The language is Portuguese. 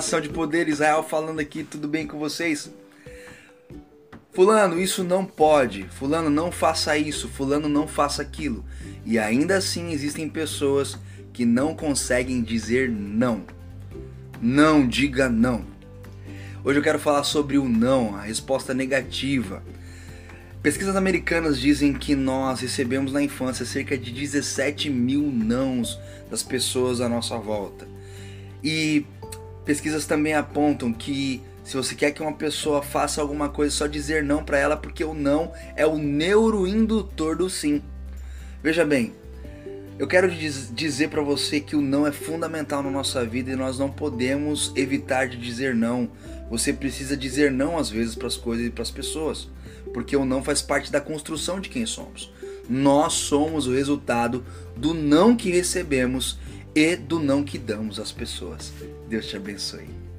Ação de poder, Israel falando aqui, tudo bem com vocês? Fulano, isso não pode. Fulano, não faça isso. Fulano, não faça aquilo. E ainda assim existem pessoas que não conseguem dizer não. Não diga não. Hoje eu quero falar sobre o não, a resposta negativa. Pesquisas americanas dizem que nós recebemos na infância cerca de 17 mil nãos das pessoas à nossa volta. E pesquisas também apontam que se você quer que uma pessoa faça alguma coisa, só dizer não para ela, porque o não é o neuroindutor do sim. Veja bem, eu quero dizer para você que o não é fundamental na nossa vida e nós não podemos evitar de dizer não. Você precisa dizer não às vezes para as coisas e para as pessoas porque o não faz parte da construção de quem somos. Nós somos o resultado do não que recebemos e do não que damos às pessoas. Deus te abençoe.